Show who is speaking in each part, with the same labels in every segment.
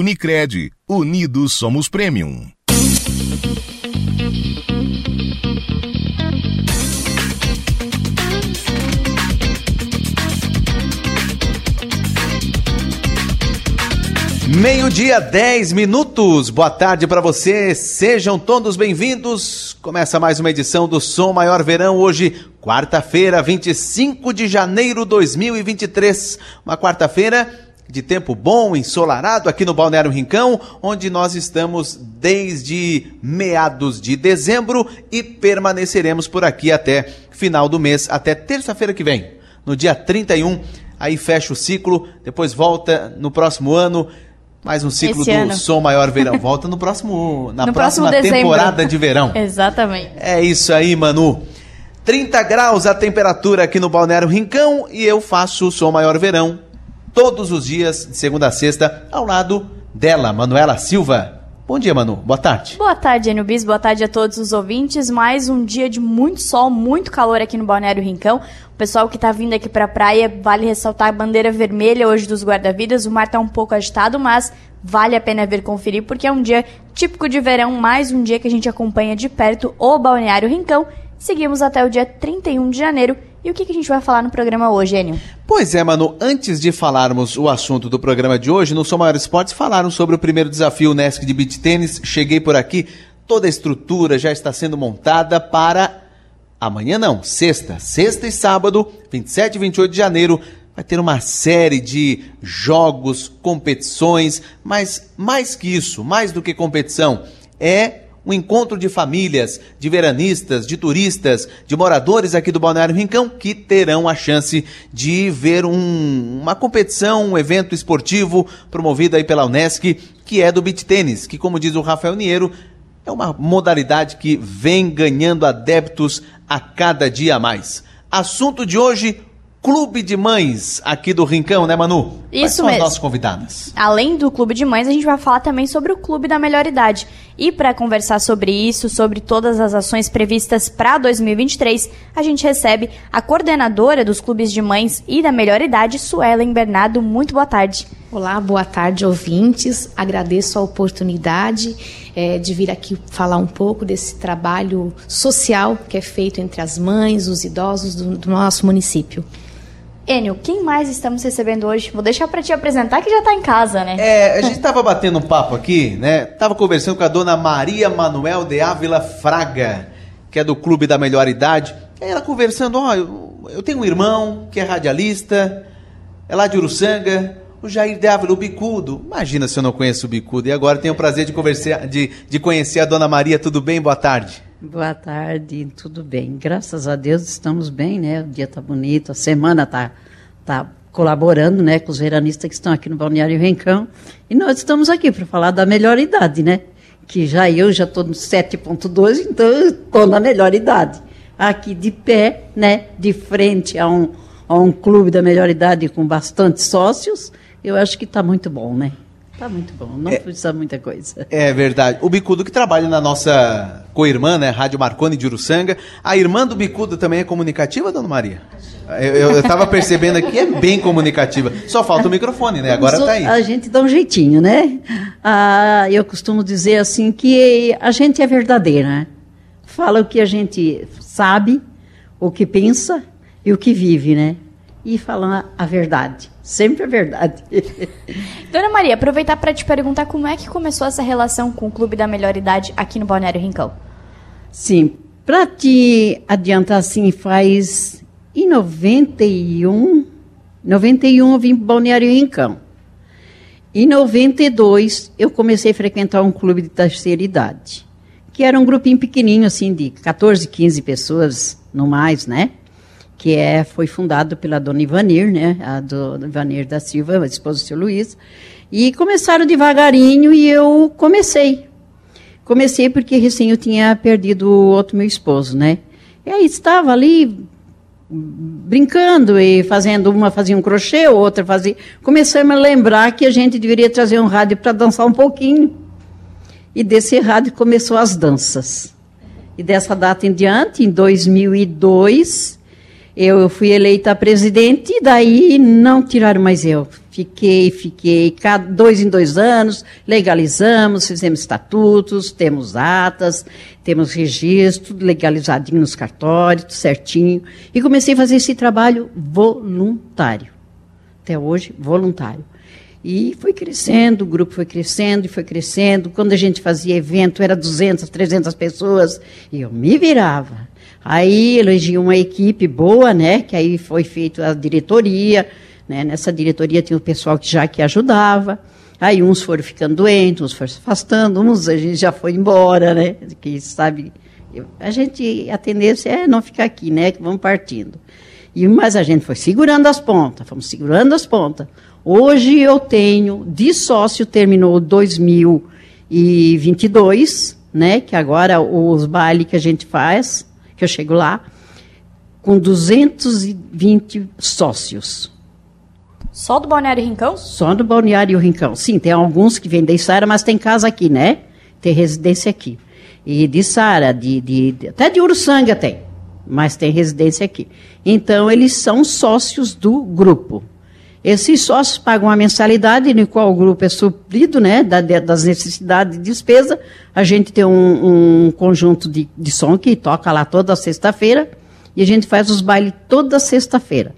Speaker 1: Unicred, unidos somos premium.
Speaker 2: Meio-dia, 10 minutos. Boa tarde para você. Sejam todos bem-vindos. Começa mais uma edição do Som Maior Verão hoje, quarta-feira, 25 de janeiro de 2023. Uma quarta-feira de tempo bom, ensolarado aqui no Balneário Rincão, onde nós estamos desde meados de dezembro e permaneceremos por aqui até final do mês, até terça-feira que vem. No dia 31, aí fecha o ciclo, depois volta no próximo ano mais um ciclo Esse do ano. Som Maior Verão. Volta no próximo, na no próxima próximo temporada de verão.
Speaker 3: Exatamente.
Speaker 2: É isso aí, Manu. 30 graus a temperatura aqui no Balneário Rincão e eu faço o Som Maior Verão todos os dias, de segunda a sexta, ao lado dela, Manuela Silva. Bom dia, Manu. Boa tarde.
Speaker 3: Boa tarde, Enio. Boa tarde a todos os ouvintes. Mais um dia de muito sol, muito calor aqui no Balneário Rincão. O pessoal que está vindo aqui para a praia, vale ressaltar a bandeira vermelha hoje dos guarda-vidas. O mar está um pouco agitado, mas vale a pena vir conferir porque é um dia típico de verão, mais um dia que a gente acompanha de perto o Balneário Rincão. Seguimos até o dia 31 de janeiro e o que, que a gente vai falar no programa hoje, Enio?
Speaker 2: Pois é, Manu, antes de falarmos o assunto do programa de hoje, no Som Maior Esportes falaram sobre o primeiro desafio Nesc de Beach Tênis. Cheguei por aqui, toda a estrutura já está sendo montada para amanhã não, sexta, sexta e sábado, 27 e 28 de janeiro, vai ter uma série de jogos, competições, mas mais que isso, mais do que competição, é um encontro de famílias, de veranistas, de turistas, de moradores aqui do Balneário Rincão que terão a chance de ver um, uma competição, um evento esportivo promovido aí pela Unesc, que é do beach tênis, que como diz o Rafael Niero, é uma modalidade que vem ganhando adeptos a cada dia a mais. Assunto de hoje, Clube de Mães aqui do Rincão, né, Manu?
Speaker 3: Isso Quais
Speaker 2: são
Speaker 3: mesmo.
Speaker 2: as nossas convidadas?
Speaker 3: Além do Clube de Mães, a gente vai falar também sobre o Clube da Melhor Idade. E para conversar sobre isso, sobre todas as ações previstas para 2023, a gente recebe a coordenadora dos Clubes de Mães e da Melhor Idade, Suelen Bernardo. Muito boa tarde.
Speaker 4: Olá, boa tarde, ouvintes. Agradeço a oportunidade é, de vir aqui falar um pouco desse trabalho social que é feito entre as mães, os idosos do, do nosso município.
Speaker 3: Enio, quem mais estamos recebendo hoje? Vou deixar para te apresentar que já está em casa, né?
Speaker 2: É, a gente estava batendo um papo aqui, né? Tava conversando com a dona Maria Manuel de Ávila Fraga, que é do Clube da Melhor Idade. Ela conversando, ó, oh, eu, eu, tenho um irmão que é radialista, é lá de Uruçanga, o Jair de Ávila, o Bicudo. Imagina se eu não conheço o Bicudo. E agora tenho o prazer de, conversar, de, de conhecer a dona Maria. Tudo bem? Boa tarde.
Speaker 5: Boa tarde, tudo bem. Graças a Deus estamos bem, né? O dia está bonito, a semana está tá colaborando, né, com os veranistas que estão aqui no Balneário Rencão. E nós estamos aqui para falar da melhor idade, né? Que já eu já estou no 7.2, então estou na melhor idade. Aqui de pé, né, de frente a um, a um clube da melhor idade com bastante sócios, eu acho que está muito bom, né? Tá muito bom, não é, precisa muita coisa.
Speaker 2: É verdade. O Bicudo que trabalha na nossa co-irmã, né, Rádio Marconi de Uruçanga. A irmã do Bicudo também é comunicativa, dona Maria? Eu, estava percebendo aqui, é bem comunicativa. Só falta o microfone, né? Agora está aí.
Speaker 5: A gente dá um jeitinho, né? Ah, eu costumo dizer assim que a gente é verdadeira, né? Fala o que a gente sabe, o que pensa e o que vive, né? E fala a verdade. Sempre é verdade.
Speaker 3: Dona Maria, aproveitar para te perguntar como é que começou essa relação com o Clube da Melhor Idade aqui no Balneário Rincão.
Speaker 5: Sim, para te adiantar assim, faz em 91, 91 eu vim para Balneário Rincão. Em 92 eu comecei a frequentar um clube de terceira idade, que era um grupinho pequenininho assim de 14, 15 pessoas, no mais, né? Que é, foi fundado pela dona Ivanir, né, a do Ivanir da Silva, a esposa do seu Luiz, e começaram devagarinho e eu comecei. Comecei porque recém eu tinha perdido o outro meu esposo, né? E aí estava ali brincando e fazendo, uma fazia um crochê, outra fazia. Começamos a lembrar que a gente deveria trazer um rádio para dançar um pouquinho. E desse rádio começou as danças. E dessa data em diante, em 2002, Eu fui eleita presidente e daí não tiraram mais eu. Fiquei, fiquei, dois em dois anos, legalizamos, fizemos estatutos, temos atas, temos registro, legalizadinho nos cartórios, certinho. E comecei a fazer esse trabalho voluntário. Até hoje, voluntário. E foi crescendo, o grupo foi crescendo e foi crescendo. Quando a gente fazia evento, era 200, 300 pessoas, e eu me virava. Aí elegi uma equipe boa, né? Que aí foi feita a diretoria, né? Nessa diretoria tinha o pessoal que já que ajudava. Aí uns foram ficando doentes, uns foram se afastando, uns a gente já foi embora, né? Que sabe, a gente a tendência é não ficar aqui, né? Que vamos partindo. E mas a gente foi segurando as pontas, fomos segurando as pontas. Hoje eu tenho de sócio terminou 2022, né? Que agora os bailes que a gente faz, que eu chego lá, com 220 sócios.
Speaker 3: Só do Balneário Rincão?
Speaker 5: Só do Balneário Rincão. Sim, tem alguns que vêm de Sara, mas tem casa aqui, né? Tem residência aqui. E de Sara, de, de, de, até de Uruçanga tem, mas tem residência aqui. Então, eles são sócios do grupo. Esses sócios pagam uma mensalidade, no qual o grupo é suprido, né, das necessidades de despesa. A gente tem um, um conjunto de, de som que toca lá toda sexta-feira, e a gente faz os bailes toda sexta-feira.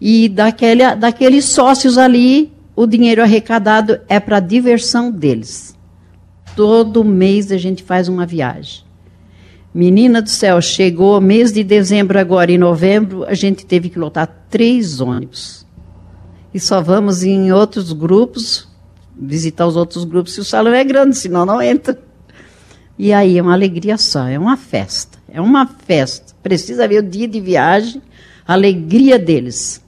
Speaker 5: E daquele, daqueles sócios ali, o dinheiro arrecadado é para a diversão deles. Todo mês a gente faz uma viagem. Menina do céu, chegou mês de dezembro agora, em novembro, a gente teve que lotar três ônibus. E só vamos em outros grupos, visitar os outros grupos, se o salão é grande, senão não entra. E aí é uma alegria só, é uma festa. É uma festa. Precisa ver o dia de viagem, a alegria deles.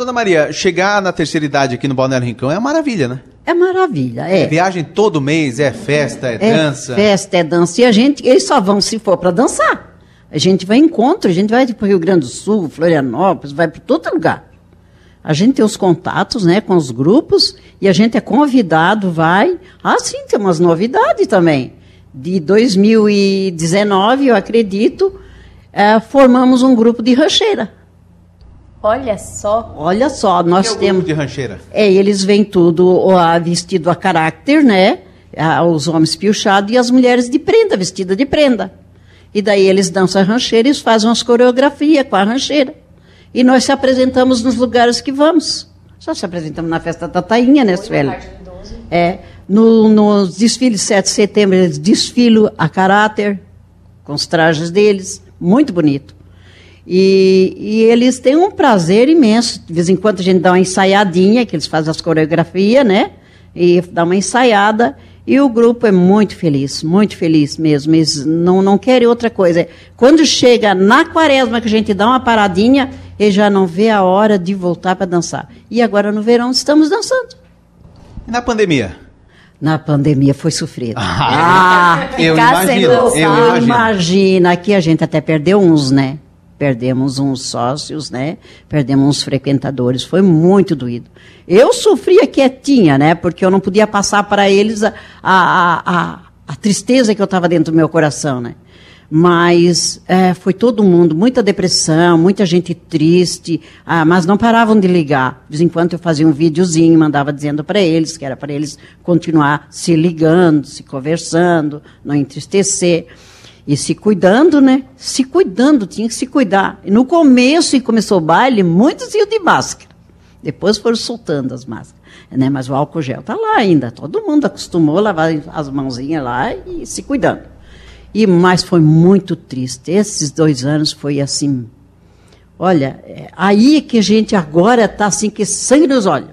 Speaker 2: Dona Maria, chegar na terceira idade aqui no Balneário Rincão é uma maravilha, né?
Speaker 5: É maravilha, é.
Speaker 2: é viagem todo mês, é festa, é,
Speaker 5: é
Speaker 2: dança.
Speaker 5: Festa, é dança. E a gente, eles só vão se for para dançar. A gente vai em encontro, a gente vai para o Rio Grande do Sul, Florianópolis, vai para todo lugar. A gente tem os contatos né, com os grupos e a gente é convidado, vai. Ah, sim, tem umas novidades também. De 2019, eu acredito, é, formamos um grupo de rancheira.
Speaker 3: Olha só.
Speaker 5: Olha só, nós
Speaker 2: que é o
Speaker 5: temos.
Speaker 2: grupo de rancheira?
Speaker 5: É, eles vêm tudo ó, vestido a caráter, né? Os homens piochados e as mulheres de prenda, vestida de prenda. E daí eles dançam a rancheira e fazem umas coreografias com a rancheira. E nós se apresentamos nos lugares que vamos. Só se apresentamos na festa da Tainha, né, Sueli? É. No, nos desfiles de 7 de setembro, eles desfilam a caráter, com os trajes deles, muito bonito. E, e, eles têm um prazer imenso. De vez em quando a gente dá uma ensaiadinha, que eles fazem as coreografias, né? E dá uma ensaiada. E o grupo é muito feliz, muito feliz mesmo. Eles não, não querem outra coisa. Quando chega na quaresma, que a gente dá uma paradinha, ele já não vê a hora de voltar para dançar. E agora no verão estamos dançando.
Speaker 2: E na pandemia?
Speaker 5: Na pandemia foi sofrido.
Speaker 2: Ah, eu imagino, eu imagino.
Speaker 5: Imagina, aqui a gente até perdeu uns, né? Perdemos uns sócios, né? Perdemos uns frequentadores. Foi muito doído. Eu sofria quietinha, né? Porque eu não podia passar para eles a, a, a, a, tristeza que eu estava dentro do meu coração, né? Mas é, foi todo mundo, muita depressão, muita gente triste, ah, mas não paravam de ligar. De vez em quando eu fazia um videozinho, mandava dizendo para eles que era para eles continuar se ligando, se conversando, não entristecer. E se cuidando, né? Se cuidando, tinha que se cuidar. E no começo, e começou o baile, muitos iam de máscara. Depois foram soltando as máscaras. Né? Mas o álcool gel está lá ainda. Todo mundo acostumou a lavar as mãozinhas lá e se cuidando. E mas foi muito triste. Esses dois anos foi assim. Olha, é aí que a gente agora está assim, que sangue nos olhos.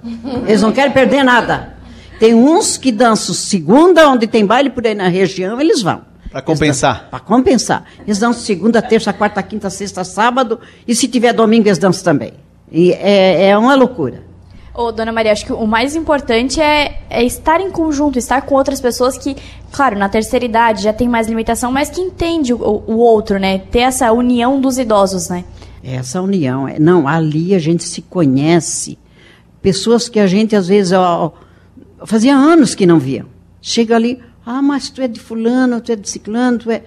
Speaker 5: Eles não querem perder nada. Tem uns que dançam segunda, onde tem baile por aí na região, eles vão.
Speaker 2: Para compensar.
Speaker 5: Para compensar. Eles dançam segunda, terça, quarta, quinta, sexta, sábado. E se tiver domingo, eles dançam também. E é, é uma loucura.
Speaker 3: Ô, dona Maria, acho que o mais importante é, é, estar em conjunto, estar com outras pessoas que, claro, na terceira idade já tem mais limitação, mas que entende o, o outro, né? Ter essa união dos idosos, né?
Speaker 5: Essa união. é Não, ali a gente se conhece. Pessoas que a gente, às vezes, ó, fazia anos que não via. Chega ali, ah, mas tu é de fulano, tu é de ciclano, tu é...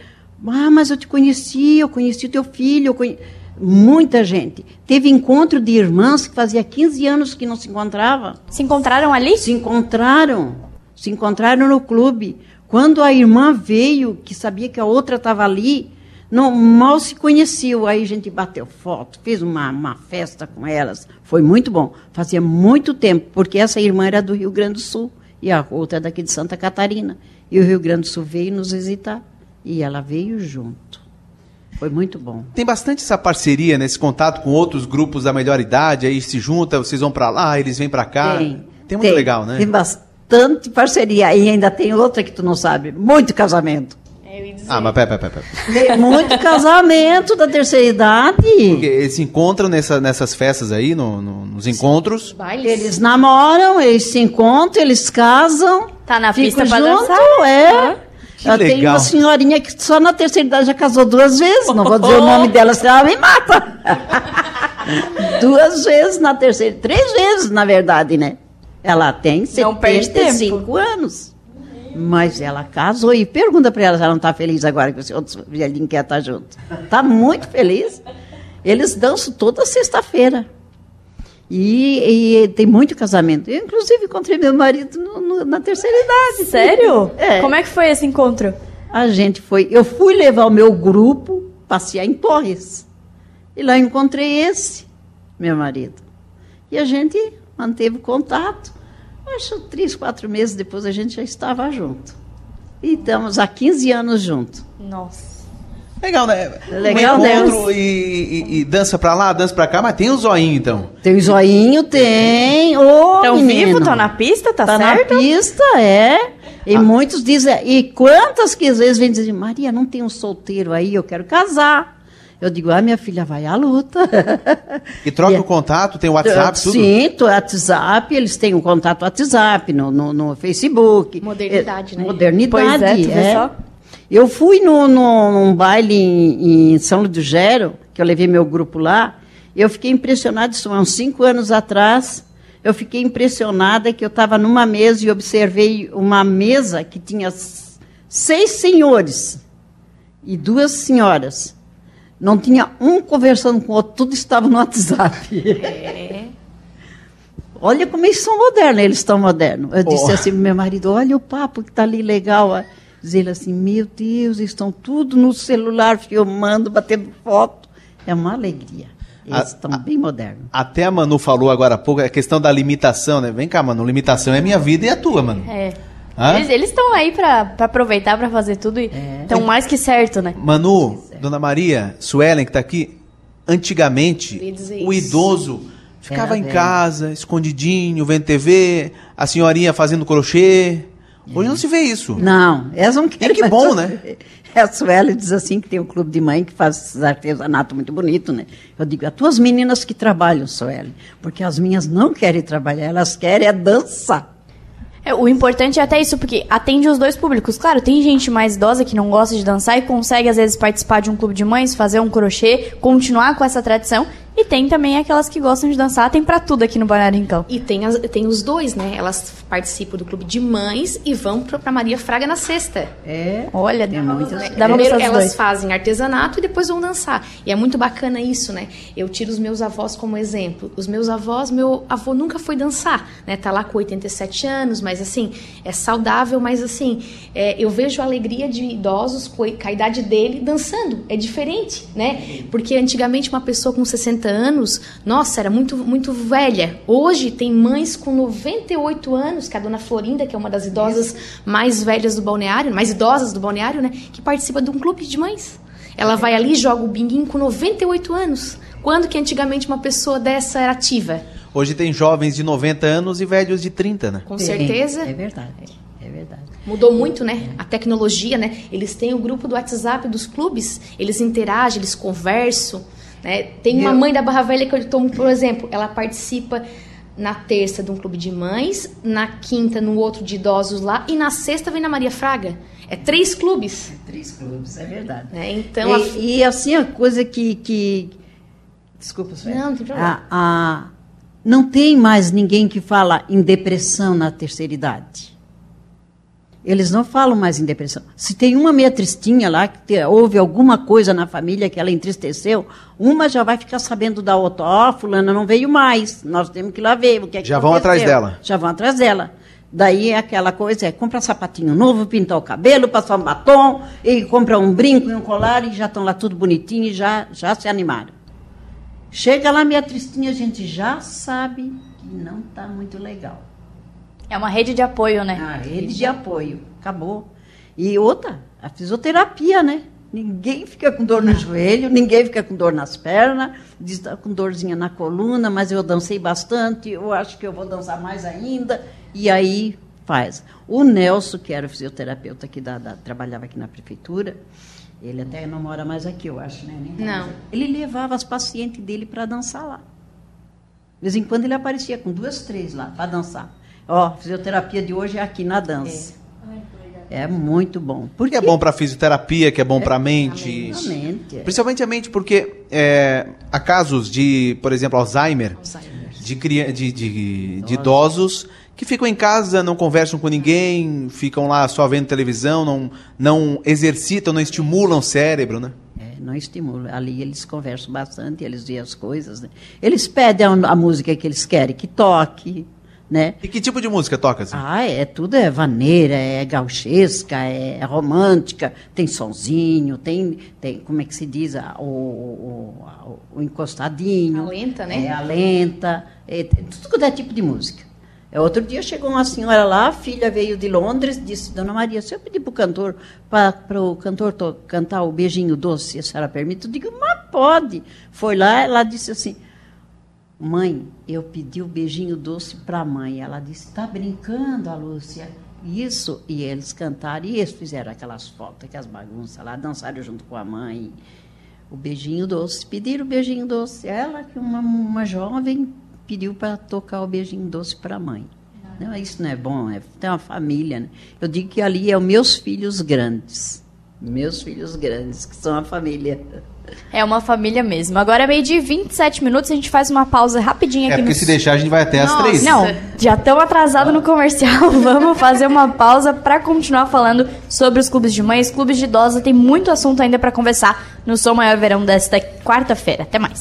Speaker 5: Ah, mas eu te conheci, eu conheci teu filho, conhe... Muita gente. Teve encontro de irmãs que fazia 15 anos que não se encontravam.
Speaker 3: Se encontraram ali?
Speaker 5: Se encontraram. Se encontraram no clube. Quando a irmã veio, que sabia que a outra estava ali, não, mal se conheciam. Aí a gente bateu foto, fez uma, uma festa com elas. Foi muito bom. Fazia muito tempo, porque essa irmã era do Rio Grande do Sul e a outra é daqui de Santa Catarina. E o Rio Grande do Sul veio nos visitar. E ela veio junto. Foi muito bom.
Speaker 2: Tem bastante essa parceria, nesse contato com outros grupos da melhor idade, aí se junta, vocês vão para lá, eles vêm para cá.
Speaker 5: Tem.
Speaker 2: Tem muito
Speaker 5: tem,
Speaker 2: legal, né?
Speaker 5: Tem bastante parceria. E ainda tem outra que tu não sabe. Muito casamento.
Speaker 2: Ah, mas pera, pera, pera.
Speaker 5: Tem muito casamento da terceira idade.
Speaker 2: Porque eles se encontram nessa, nessas festas aí, no- no- nos encontros.
Speaker 5: Eles namoram, eles se encontram, eles casam.
Speaker 3: Tá na pista pra
Speaker 5: junto,
Speaker 3: dançar?
Speaker 5: É.
Speaker 2: Que legal.
Speaker 5: uma senhorinha que só na terceira idade já casou duas vezes. Não vou dizer o nome dela, senão ela me mata. duas vezes na terceira. Três vezes, na verdade, né? Ela tem
Speaker 3: Não perde
Speaker 5: 75 anos. Mas ela casou e pergunta para ela se ela não está feliz agora que esse outro velhinho quer estar junto. Está muito feliz. Eles dançam toda sexta-feira. E, e tem muito casamento. Eu, inclusive, encontrei meu marido no- no- na terceira idade.
Speaker 3: Sério?
Speaker 5: É.
Speaker 3: Como é que foi esse encontro?
Speaker 5: A gente foi. Eu fui levar o meu grupo passear em Torres. E lá encontrei esse, meu marido. E a gente manteve contato. Acho três, quatro meses depois a gente já estava junto. E estamos há 15 anos juntos.
Speaker 3: Nossa.
Speaker 2: Legal, né?
Speaker 5: Legal,
Speaker 2: um
Speaker 5: né?
Speaker 2: encontro e, e- e dança pra lá, dança pra cá, mas tem o zoinho então.
Speaker 5: Tem o zoinho, tem. Ô,
Speaker 3: Estão
Speaker 5: menino.
Speaker 3: vivos? Estão na pista? Tá,
Speaker 5: Tá
Speaker 3: certo?
Speaker 5: na pista, é. E muitos dizem, e quantas que às vezes vêm dizer, Maria, não tem um solteiro aí, eu quero casar. Eu digo, ah, minha filha, vai à luta.
Speaker 2: E troca
Speaker 5: é-
Speaker 2: o contato, tem o WhatsApp, tudo?
Speaker 5: Sim, o WhatsApp, eles têm um contato WhatsApp, no, no, no Facebook.
Speaker 4: Modernidade,
Speaker 5: É,
Speaker 4: né?
Speaker 5: Modernidade,
Speaker 3: Pois é, tu vê
Speaker 5: é.
Speaker 3: só?
Speaker 5: Eu fui no, no- num baile em, em São Luís do Gero, que eu levei meu grupo lá, e eu fiquei impressionada, isso há uns cinco anos atrás, eu fiquei impressionada que eu estava numa mesa e observei uma mesa que tinha seis senhores e duas senhoras. Não tinha um conversando com o outro, tudo estava no WhatsApp. Olha como eles são modernos, eles estão modernos. Eu disse
Speaker 2: Oh.
Speaker 5: assim pro meu marido, olha o papo que está ali legal. ó. Diz ele assim, meu Deus, estão tudo no celular, filmando, batendo foto. É uma alegria. Eles
Speaker 2: A-
Speaker 5: estão bem modernos.
Speaker 2: Até a Manu falou agora há pouco, a questão da limitação, né? Vem cá, Manu, limitação é minha vida e a tua, Manu.
Speaker 3: É.
Speaker 2: Hã?
Speaker 3: Eles estão aí pra, pra aproveitar, pra fazer tudo e estão mais que certo, né?
Speaker 2: Manu, Dona Maria, Suelen que tá aqui, antigamente
Speaker 4: dizer
Speaker 2: o idoso ficava
Speaker 5: Era
Speaker 2: em
Speaker 5: velho.
Speaker 2: casa, escondidinho, vendo TV, a senhorinha fazendo crochê. Hoje não se vê isso.
Speaker 5: Não, elas não querem.
Speaker 2: que
Speaker 5: mais
Speaker 2: bom,
Speaker 5: fazer. A Sueli diz assim que tem um clube de mãe que faz esses artesanato muito bonito, né? Eu digo, as tuas meninas que trabalham, Sueli, porque as minhas não querem trabalhar, elas querem é dançar.
Speaker 3: É, o importante é até isso, porque atende os dois públicos. Claro, tem gente mais idosa que não gosta de dançar e consegue, às vezes, participar de um clube de mães, fazer um crochê, continuar com essa tradição. E tem também aquelas que gostam de dançar, tem pra tudo aqui no Balneário Rincão.
Speaker 4: E tem, as- tem os dois, né? Elas participam do clube de mães e vão pra, pra Maria Fraga na sexta.
Speaker 5: É.
Speaker 3: Olha,
Speaker 5: Tem
Speaker 3: dá,
Speaker 5: muitas-
Speaker 3: dá pra
Speaker 4: Primeiro elas
Speaker 3: dois.
Speaker 4: fazem artesanato e depois vão dançar. E é muito bacana isso, né? Eu tiro os meus avós como exemplo. Os meus avós, meu avô nunca foi dançar, né? Tá lá com 87 anos, mas assim, é saudável, mas assim, é, eu vejo a alegria de idosos com a com a idade dele dançando. É diferente, né? Porque antigamente uma pessoa com 60 anos, nossa, era muito, muito velha. Hoje tem mães com 98 anos, que é a dona Florinda, que é uma das idosas mais velhas do balneário, mais idosas do balneário, né? Que participa de um clube de mães. Ela vai ali e joga o binguinho com 98 anos. Quando que antigamente uma pessoa dessa era ativa?
Speaker 2: Hoje tem jovens de 90 anos e velhos de 30, né?
Speaker 4: Com
Speaker 5: Tem,
Speaker 4: certeza.
Speaker 5: É verdade. É verdade.
Speaker 4: Mudou muito, né? A tecnologia, né? Eles têm o grupo do WhatsApp dos clubes, eles interagem, eles conversam, né? Tem uma mãe da Barra Velha que eu tomo, por exemplo, ela participa na terça de um clube de mães, na quinta no outro de idosos lá e na sexta vem na Maria Fraga. É três clubes,
Speaker 5: Três clubes, é verdade.
Speaker 4: né? Então, a-
Speaker 5: e, e, assim, a coisa que. que... Desculpa, Sueli.
Speaker 4: Não, não tem problema.
Speaker 5: A, a- não tem mais ninguém que fala em depressão na terceira idade. Eles não falam mais em depressão. Se tem uma meia tristinha lá, que te, houve alguma coisa na família que ela entristeceu, uma já vai ficar sabendo da outra. Ó, oh, fulana não veio mais, nós temos que ir lá ver o que é que
Speaker 2: Já vão atrás dela.
Speaker 5: Já vão atrás dela. Daí aquela coisa é comprar sapatinho novo, pintar o cabelo, passar um batom, e comprar um brinco e um colar, e já estão lá tudo bonitinho e já, já se animaram. Chega lá minha tristinha, a gente já sabe que não está muito legal.
Speaker 3: É uma rede de apoio, né?
Speaker 5: A rede de apoio, acabou. E outra, a fisioterapia, né? Ninguém fica com dor no joelho, ninguém fica com dor nas pernas, diz tá com dorzinha na coluna, mas eu dancei bastante, eu acho que eu vou dançar mais ainda. E aí faz. O Nelson, que era fisioterapeuta que da, da, trabalhava aqui na prefeitura, ele até não mora mais aqui, eu acho, né?
Speaker 3: Nem não.
Speaker 5: Ele levava as pacientes dele para dançar lá. De vez em quando ele aparecia com duas, três lá para dançar. Ó, a fisioterapia de hoje é aqui na dança. É, é muito bom.
Speaker 2: Porque é bom para fisioterapia, que é bom é, para a mente.
Speaker 5: mente. É.
Speaker 2: Principalmente a mente, porque é, há casos de, por exemplo, Alzheimer, Alzheimer. De, de, de, de idosos que ficam em casa, não conversam com ninguém, ficam lá só vendo televisão, não, não exercitam, não estimulam o cérebro, né?
Speaker 5: É, não estimulam. Ali eles conversam bastante, eles veem as coisas. Né? Eles pedem a, a música que eles querem, que toque. Né?
Speaker 2: E que tipo de música toca? Assim?
Speaker 5: Ah, é tudo é vaneira, é gauchesca, é romântica, tem sonzinho, tem, tem como é que se diz, o, o, o encostadinho.
Speaker 3: A lenta, né?
Speaker 5: É, a lenta, é, tudo é tipo de música. É, outro dia chegou uma senhora lá, a filha veio de Londres, disse, Dona Maria, se eu pedir para o cantor, para o cantor cantar o beijinho doce, a senhora permite? Eu digo, mas pode. Foi lá, ela disse assim, Mãe, eu pedi o beijinho doce para a mãe. Ela disse: Está brincando, a Lúcia? Isso. E eles cantaram, e eles fizeram aquelas fotos, aquelas bagunças lá, dançaram junto com a mãe. O beijinho doce. Pediram o beijinho doce. Ela, que uma, uma jovem, pediu para tocar o beijinho doce para a mãe. Não, isso não é bom, é ter uma família. Né? Eu digo que ali é os meus filhos grandes. Meus filhos grandes, que são a família.
Speaker 3: É uma família mesmo. Agora é meio de 27 minutos, a gente faz uma pausa rapidinha
Speaker 2: é
Speaker 3: aqui.
Speaker 2: É porque se deixar a gente vai até
Speaker 3: Nossa.
Speaker 2: as três.
Speaker 3: Não, já estamos atrasados no comercial. Vamos fazer uma pausa para continuar falando sobre os clubes de mães, clubes de idosa. Tem muito assunto ainda para conversar no Som Maior Verão desta quarta-feira. Até mais.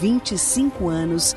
Speaker 6: 25 anos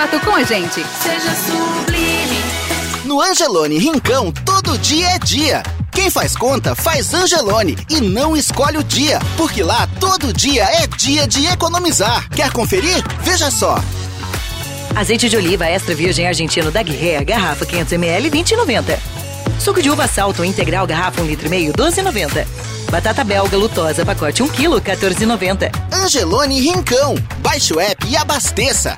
Speaker 7: contato com a gente.
Speaker 8: Seja sublime.
Speaker 9: No Angelone Rincão, todo dia é dia. Quem faz conta, faz Angelone e não escolhe o dia, porque lá todo dia é dia de economizar. Quer conferir? Veja só.
Speaker 10: Azeite de oliva extra virgem argentino da Guerreira, garrafa 500ml, 20,90. Suco de uva salto integral, garrafa 1,5 litro e meio, 12,90. Batata belga lutosa, pacote 1 kg, 14,90.
Speaker 9: Angelone Rincão. Baixe o app e abasteça.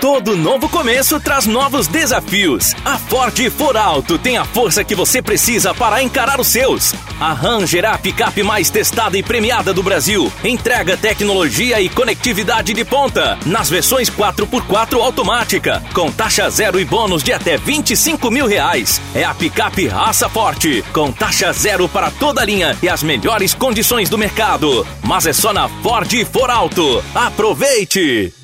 Speaker 11: Todo novo começo traz novos desafios. A Ford For Alto tem a força que você precisa para encarar os seus. A Ranger é a picape mais testada e premiada do Brasil. Entrega tecnologia e conectividade de ponta. Nas versões 4x4 automática, com taxa zero e bônus de até 25 mil reais. É a picape raça forte, com taxa zero para toda a linha e as melhores condições do mercado. Mas é só na Ford For Alto. Aproveite!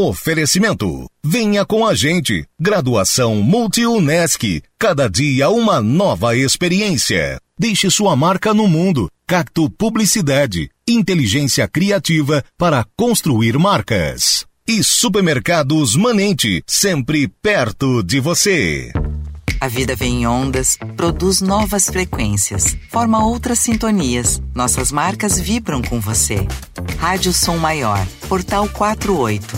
Speaker 12: Oferecimento. Venha com a gente. Graduação Multi-UNESC. Cada dia uma nova experiência. Deixe sua marca no mundo. Cacto Publicidade. Inteligência criativa para construir marcas. E Supermercados Manente. Sempre perto de você.
Speaker 13: A vida vem em ondas, produz novas frequências, forma outras sintonias. Nossas marcas vibram com você. Rádio Som Maior, Portal 48,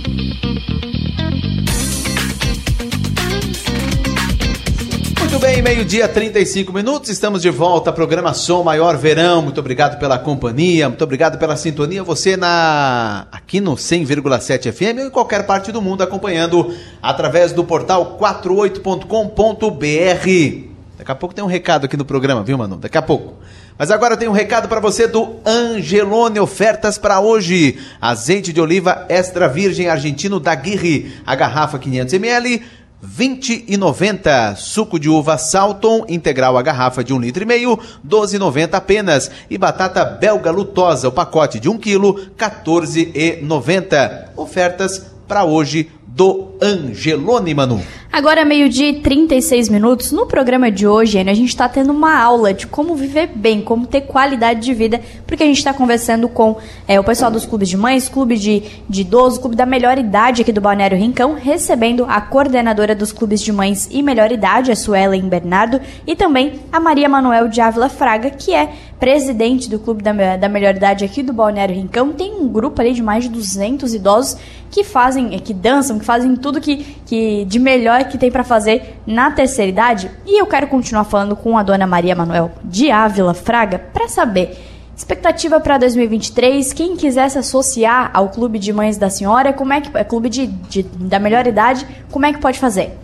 Speaker 2: Meio-dia, 35 minutos, estamos de volta, programa Som Maior Verão. Muito obrigado pela companhia, muito obrigado pela sintonia. Você na aqui no 100,7 FM ou em qualquer parte do mundo acompanhando através do portal 48.com.br. Daqui a pouco tem um recado aqui no programa, viu, Manu? Daqui a pouco. Mas agora tem um recado para você do Angelone Ofertas para hoje. Azeite de oliva extra virgem argentino da Guirri, a garrafa 500 ml, 20,90. Suco de uva Salton integral a garrafa de 1,5 litro e meio, 12,90 apenas. E batata belga lutosa, o pacote de 1 quilo, 14,90. Ofertas para hoje do Angelone, Manu.
Speaker 3: Agora, meio-dia e 36 minutos, no programa de hoje, a gente está tendo uma aula de como viver bem, como ter qualidade de vida, porque a gente está conversando com é, o pessoal dos clubes de mães, clube de, de idosos, clube da melhor idade aqui do Balneário Rincão, recebendo a coordenadora dos clubes de mães e melhor idade, a Suelen Bernardo, e também a Maria Manuel de Ávila Fraga, que é presidente do clube da, da melhor idade aqui do Balneário Rincão. Tem um grupo ali de mais de 200 idosos que fazem, que dançam, que fazem tudo que, que de melhor que tem para fazer na terceira idade. E eu quero continuar falando com a dona Maria Manuel de Ávila Fraga para saber expectativa para 2023. Quem quiser se associar ao clube de mães da senhora, como é que é clube de, de da melhor idade, como é que pode fazer?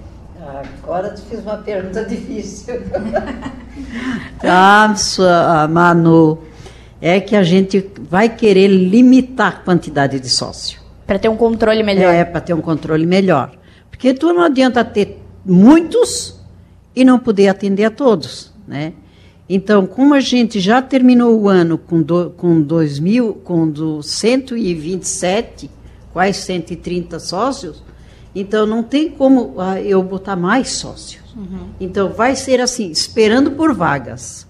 Speaker 5: Agora tu fiz uma pergunta difícil. ah, sua, Manu, é que a gente vai querer limitar a quantidade de sócio.
Speaker 3: Para ter um controle melhor.
Speaker 5: É, para ter um controle melhor. Porque tu não adianta ter muitos e não poder atender a todos, né? Então, como a gente já terminou o ano com, do, com 2000, com do 127, quase 130 sócios, então não tem como ah, eu botar mais sócios.
Speaker 3: Uhum.
Speaker 5: Então vai ser assim, esperando por vagas.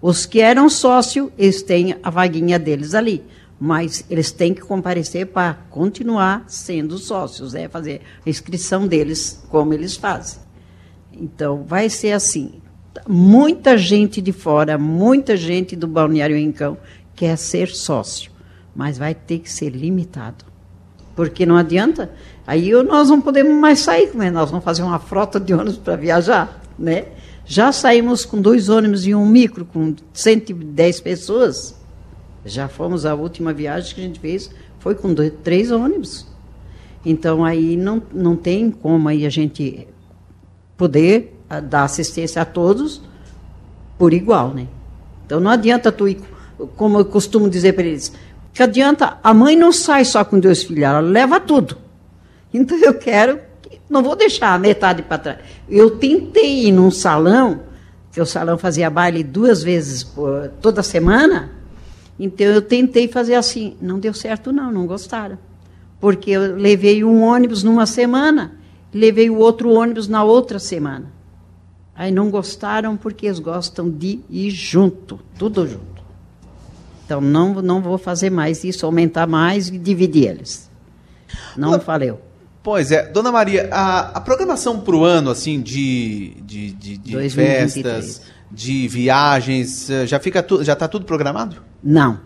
Speaker 5: Os que eram sócio, eles têm a vaguinha deles ali mas eles têm que comparecer para continuar sendo sócios, é fazer a inscrição deles como eles fazem. Então, vai ser assim. Muita gente de fora, muita gente do Balneário Rincão quer ser sócio, mas vai ter que ser limitado. Porque não adianta, aí nós não podemos mais sair, como é? nós vamos fazer uma frota de ônibus para viajar, né? Já saímos com dois ônibus e um micro, com 110 pessoas, já fomos a última viagem que a gente fez foi com dois, três ônibus. Então aí não, não tem como aí a gente poder ah, dar assistência a todos por igual, né? Então não adianta tu ir, como eu costumo dizer para eles, que adianta, a mãe não sai só com dois filhos, ela leva tudo. Então eu quero, não vou deixar a metade para trás. Eu tentei ir num salão, que o salão fazia baile duas vezes por, toda semana, então eu tentei fazer assim, não deu certo não, não gostaram. Porque eu levei um ônibus numa semana, levei o outro ônibus na outra semana. Aí não gostaram porque eles gostam de ir junto, tudo junto. Então não, não vou fazer mais isso, aumentar mais e dividir eles. Não valeu.
Speaker 2: Pois é, Dona Maria, a, a programação para o ano, assim, de, de, de, de
Speaker 5: 2023.
Speaker 2: festas, de viagens, eh, já fica tu, já está tudo programado?
Speaker 5: Não.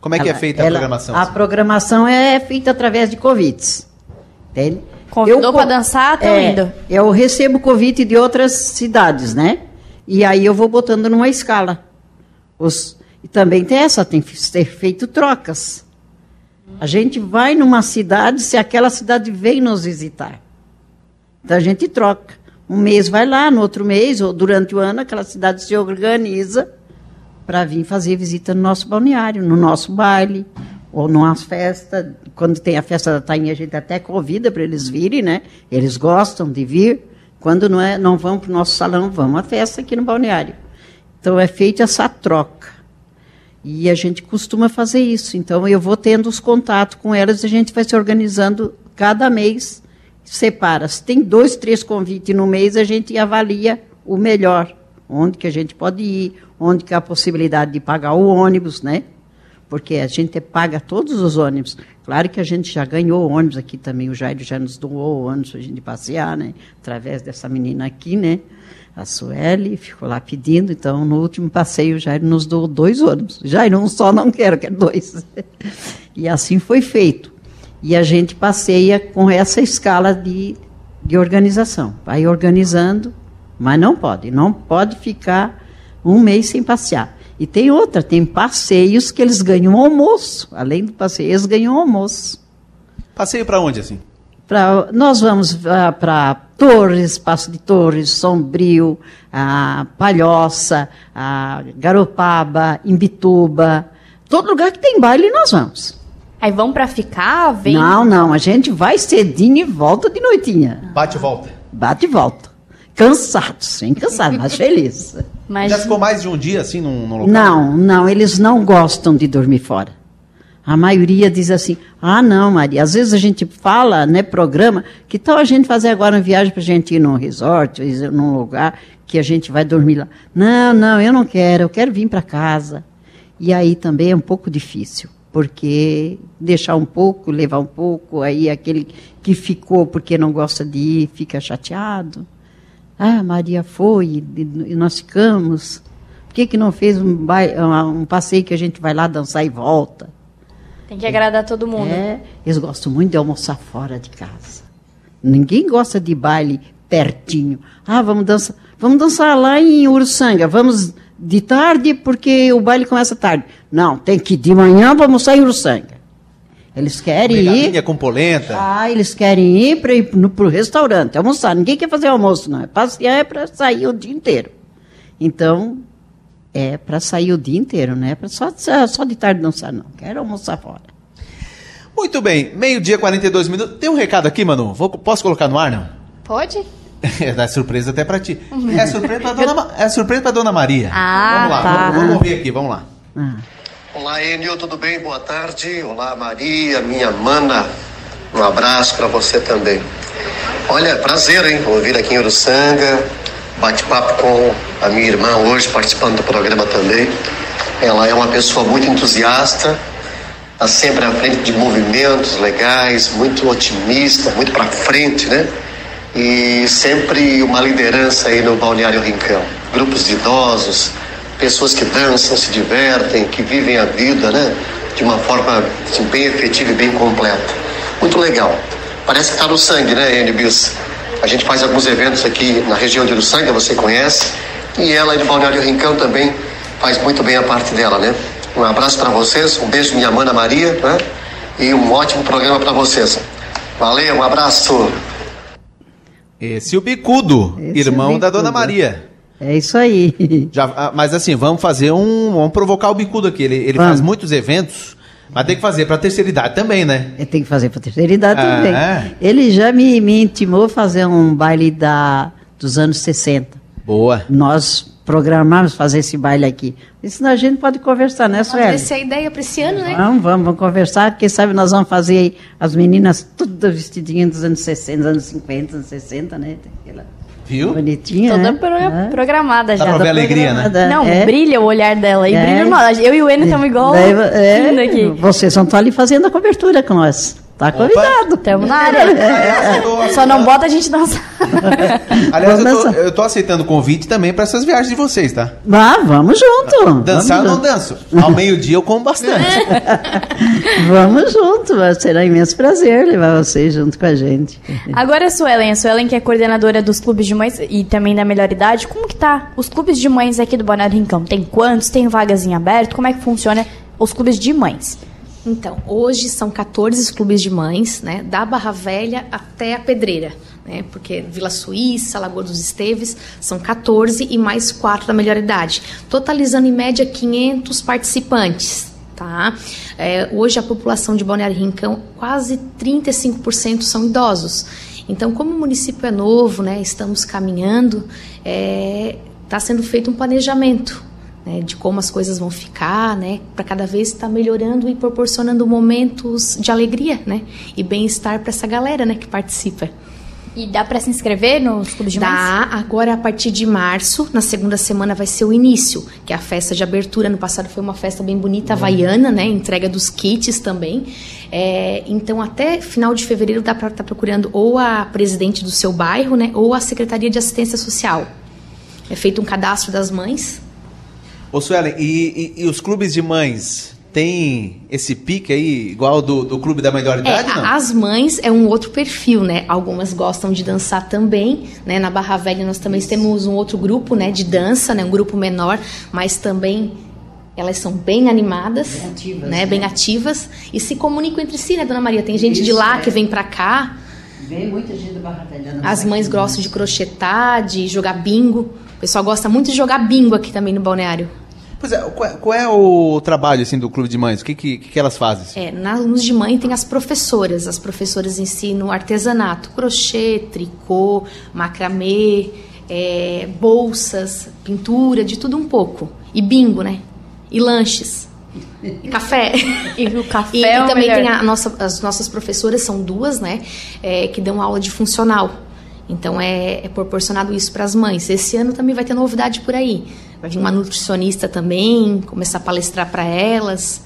Speaker 2: Como é que é
Speaker 5: Ela-
Speaker 2: feita a
Speaker 5: ela-
Speaker 2: programação?
Speaker 5: A programação é feita através de convites. Entende?
Speaker 3: Convidou
Speaker 5: co-
Speaker 3: dançar, tão
Speaker 5: é,
Speaker 3: indo.
Speaker 5: Eu recebo convite de outras cidades, né? E aí eu vou botando numa escala. Os, e também tem essa, tem que ser feito trocas. A gente vai numa cidade se aquela cidade vem nos visitar. Então a gente troca. Um mês vai lá, no outro mês, ou durante o ano, aquela cidade se organiza para vir fazer visita no nosso balneário, no nosso baile, ou numa festa. Quando tem a festa da tainha, a gente até convida para eles virem, né? Eles gostam de vir. Quando não, é, não vão para o nosso salão, vamos à festa aqui no balneário. Então é feita essa troca. E a gente costuma fazer isso. Então eu vou tendo os contatos com elas, a gente vai se organizando cada mês, separa. Se tem dois, três convites no mês, a gente avalia o melhor, onde que a gente pode ir, onde que há a possibilidade de pagar o ônibus, né? porque a gente paga todos os ônibus. Claro que a gente já ganhou ônibus aqui também, o Jairo já nos doou ônibus para a gente passear, né? Através dessa menina aqui, né? A Sueli ficou lá pedindo, então no último passeio o Jairo nos doou dois ônibus. Jairo, um só não quero, quero dois. e assim foi feito. E a gente passeia com essa escala de, de organização. Vai organizando, mas não pode, não pode ficar um mês sem passear. E tem outra, tem passeios que eles ganham almoço. Além do passeio, eles ganham almoço.
Speaker 2: Passeio para onde, assim?
Speaker 5: Pra, nós vamos uh, para Torres, Passo de Torres, Sombrio, a Palhoça, a Garopaba, Imbituba. Todo lugar que tem baile nós vamos.
Speaker 3: Aí vão para ficar? Vem...
Speaker 5: Não, não, a gente vai cedinho e volta de noitinha.
Speaker 2: Bate e volta.
Speaker 5: Bate e volta. Cansados, sim, cansados, mas feliz.
Speaker 3: Mas...
Speaker 2: Já ficou mais de um dia assim num, num local?
Speaker 5: Não, não, eles não gostam de dormir fora. A maioria diz assim: ah, não, Maria. Às vezes a gente fala, né, programa, que tal a gente fazer agora uma viagem para a gente ir num resort, num lugar que a gente vai dormir lá? Não, não, eu não quero, eu quero vir para casa. E aí também é um pouco difícil, porque deixar um pouco, levar um pouco, aí aquele que ficou porque não gosta de ir fica chateado. Ah, Maria foi e nós ficamos. Por que, que não fez um, um passeio que a gente vai lá dançar e volta?
Speaker 3: Tem que agradar todo mundo.
Speaker 5: É, eles gostam muito de almoçar fora de casa. Ninguém gosta de baile pertinho. Ah, vamos dançar, vamos dançar lá em Uruçanga. Vamos de tarde porque o baile começa tarde. Não, tem que ir de manhã para almoçar em Uruçanga. Eles querem ir.
Speaker 2: com polenta.
Speaker 5: Ah, eles querem ir para ir para o restaurante, almoçar. Ninguém quer fazer almoço, não. É passear é para sair o dia inteiro. Então, é para sair o dia inteiro, não é para só, só de tarde dançar, não. Quero almoçar fora.
Speaker 2: Muito bem, meio-dia, 42 minutos. Tem um recado aqui, Manu? Vou, posso colocar no ar, não?
Speaker 3: Pode?
Speaker 2: É surpresa até para ti. É surpresa para dona, é surpresa pra dona Maria.
Speaker 3: Ah,
Speaker 2: vamos lá,
Speaker 3: tá.
Speaker 2: vamos, vamos ouvir aqui, vamos lá.
Speaker 5: Ah.
Speaker 14: Olá, Enio, tudo bem? Boa tarde. Olá, Maria, minha mana. Um abraço para você também. Olha, prazer, hein? Ouvir aqui em Uruçanga. Bate-papo com a minha irmã hoje, participando do programa também. Ela é uma pessoa muito entusiasta, está sempre à frente de movimentos legais, muito otimista, muito para frente, né? E sempre uma liderança aí no Balneário Rincão. Grupos de idosos, pessoas que dançam, se divertem, que vivem a vida, né? De uma forma assim, bem efetiva e bem completa. Muito legal. Parece que está no sangue, né, Enibis? A gente faz alguns eventos aqui na região de Uruçanga, você conhece. E ela de Balneário Rincão também faz muito bem a parte dela, né? Um abraço para vocês, um beijo minha mana Maria, né? E um ótimo programa para vocês. Valeu, um abraço.
Speaker 2: Esse é o Bicudo,
Speaker 5: Esse
Speaker 2: irmão
Speaker 5: é o
Speaker 2: da Dona
Speaker 5: Bicudo.
Speaker 2: Maria.
Speaker 5: É isso aí.
Speaker 2: Já, ah, mas assim, vamos fazer um. Vamos provocar o Bicudo aqui. Ele, ele faz muitos eventos, mas tem que fazer para terceira idade também, né?
Speaker 5: Ele tem que fazer para terceira idade
Speaker 2: Ah,
Speaker 5: também.
Speaker 2: é?
Speaker 5: Ele já me, me intimou a fazer um baile da, dos anos 60.
Speaker 2: Boa.
Speaker 5: Nós programamos fazer esse baile aqui. Isso a gente pode conversar, né, Sueli?
Speaker 4: ser a ideia para esse ano, né?
Speaker 5: Vamos, vamos, vamos conversar. Quem sabe nós vamos fazer aí as meninas todas vestidinhas dos anos 60, dos anos 50, anos 60, né? Aquela
Speaker 2: Viu?
Speaker 5: Bonitinha.
Speaker 3: Toda
Speaker 5: né?
Speaker 3: pro- programada já.
Speaker 2: pra ver alegria, né?
Speaker 3: Não,
Speaker 5: é.
Speaker 3: brilha o olhar dela. E
Speaker 5: É.
Speaker 3: brilha. Eu e o Enio estamos igual.
Speaker 5: É,
Speaker 3: aqui.
Speaker 5: vocês vão estar ali fazendo a cobertura com nós. Tá convidado.
Speaker 3: Estamos na área. Só não bota a gente dançar.
Speaker 2: Aliás, eu tô, eu tô aceitando o convite também para essas viagens de vocês, tá?
Speaker 5: Ah, vamos junto.
Speaker 2: Dançar eu
Speaker 5: vamos
Speaker 2: não
Speaker 5: junto.
Speaker 2: danço. Ao meio-dia eu como bastante.
Speaker 5: Vamos junto, será um imenso prazer levar vocês junto com a gente.
Speaker 3: Agora a Suelen, a Suelen que é coordenadora dos clubes de mães e também da melhor idade, como que tá os clubes de mães aqui do Balneário Rincão? Tem quantos? Tem vagas em aberto? Como é que funciona os clubes de mães?
Speaker 4: Então, hoje são 14 clubes de mães, né? Da Barra Velha até a Pedreira, né? Porque Vila Suíça, Lagoa dos Esteves, são 14 e mais 4 da melhor idade. Totalizando em média 500 participantes, tá? É, hoje a população de Balneário Rincão, quase 35% são idosos. Então, como o município é novo, né? Estamos caminhando, está sendo feito um planejamento né, de como as coisas vão ficar, né, para cada vez estar melhorando e proporcionando momentos de alegria, né, e bem-estar para essa galera, né, que participa.
Speaker 3: E dá pra se inscrever nos clubes de mães?
Speaker 4: Dá, agora a partir de março, na segunda semana vai ser o início, que é a festa de abertura. No passado foi uma festa bem bonita, havaiana, né? Entrega dos kits também. É, então, até final de fevereiro dá para estar procurando ou a presidente do seu bairro, né? Ou a Secretaria de Assistência Social. É feito um cadastro das mães.
Speaker 2: Ô Suelen, e, e- e os clubes de mães tem esse pique aí, igual do, do clube da melhor
Speaker 4: É,
Speaker 2: idade, não?
Speaker 4: a- as mães é um outro perfil, né? Algumas gostam de dançar também, né? Na Barra Velha nós também temos um outro grupo, né? De dança, né? Um grupo menor, mas também elas são bem animadas, né? Bem ativas e se comunicam entre si, né, Dona Maria? Tem gente de
Speaker 5: Isso,
Speaker 4: lá
Speaker 5: é.
Speaker 4: que vem pra cá.
Speaker 5: Vem muita gente da Barra Velha.
Speaker 4: As mães gostam de crochetar, de jogar bingo. O pessoal gosta muito de jogar bingo aqui também no balneário.
Speaker 2: Pois é, qual, é- qual é o trabalho assim do clube de mães? O que, que, que elas fazem?
Speaker 4: É, na Luz de Mãe tem as professoras. As professoras ensinam artesanato, crochê, tricô, macramê, é, bolsas, pintura, de tudo um pouco. E bingo, né? E lanches. E café.
Speaker 3: E o café
Speaker 4: E,
Speaker 3: é
Speaker 4: e também
Speaker 3: melhor.
Speaker 4: tem a nossa, as nossas professoras, são duas, né? é, que dão aula de funcional. Então é, é proporcionado isso para as mães. Esse ano também vai ter novidade por aí. Vai vir uma nutricionista também, começar a palestrar para elas.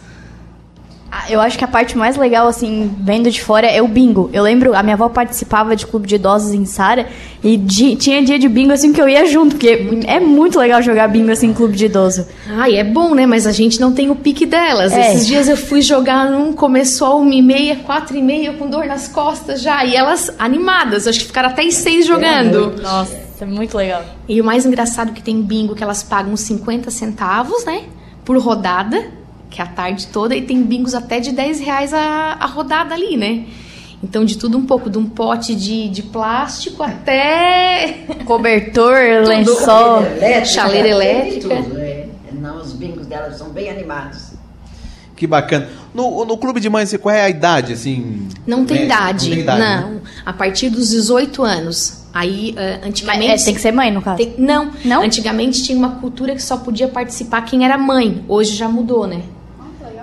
Speaker 3: Ah, Eu acho que a parte mais legal, assim, vendo de fora, é o bingo. Eu lembro, a minha avó participava de clube de idosos em Sara e di- tinha dia de bingo, assim, que eu ia junto, porque é muito legal jogar bingo, assim, em clube de idoso.
Speaker 4: Ai, é bom, né? Mas a gente não tem o pique delas.
Speaker 3: É.
Speaker 4: Esses dias eu fui jogar num, começou a uma e meia, quatro e meia, com dor nas costas já. E elas animadas, acho que ficaram até seis jogando.
Speaker 3: Nossa, é muito legal.
Speaker 4: E o mais engraçado é que tem bingo que elas pagam uns 50 centavos, né? Por rodada, que é a tarde toda, e tem bingos até de 10 reais a, a rodada ali, né? Então, de tudo um pouco, de um pote de, de plástico até.
Speaker 3: Cobertor, lençol,
Speaker 4: chaleira elétrica.
Speaker 5: Tudo, é. Não, os bingos delas são bem animados.
Speaker 2: Que bacana. No, no clube de mães, qual é a idade, assim?
Speaker 4: Não tem
Speaker 2: média?
Speaker 4: idade.
Speaker 2: Não tem idade,
Speaker 4: não.
Speaker 2: né?
Speaker 4: A partir dos 18 anos. Aí, eh, antigamente.
Speaker 3: Mas, é, tem que ser mãe, no caso?
Speaker 4: Tem- não. não. Antigamente tinha uma cultura que só podia participar quem era mãe. Hoje já mudou, né?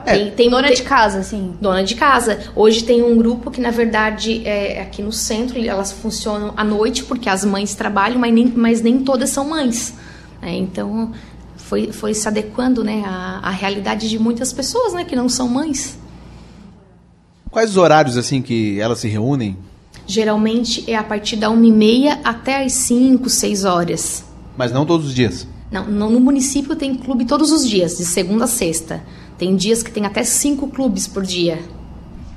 Speaker 4: Tem, tem
Speaker 3: Dona
Speaker 4: tem-
Speaker 3: de casa, assim.
Speaker 4: Dona de casa. Hoje tem um grupo que, na verdade, é aqui no centro, elas funcionam à noite, porque as mães trabalham, mas nem, mas nem todas são mães. né? então, foi, foi se adequando né, à, à realidade de muitas pessoas né, que não são mães.
Speaker 2: Quais os horários, assim, que elas se reúnem?
Speaker 4: Geralmente é a partir da 1h30 até as 5, 6 horas.
Speaker 2: Mas não todos os dias.
Speaker 4: Não, no, no município tem clube todos os dias, de segunda a sexta. Tem dias que tem até cinco clubes por dia.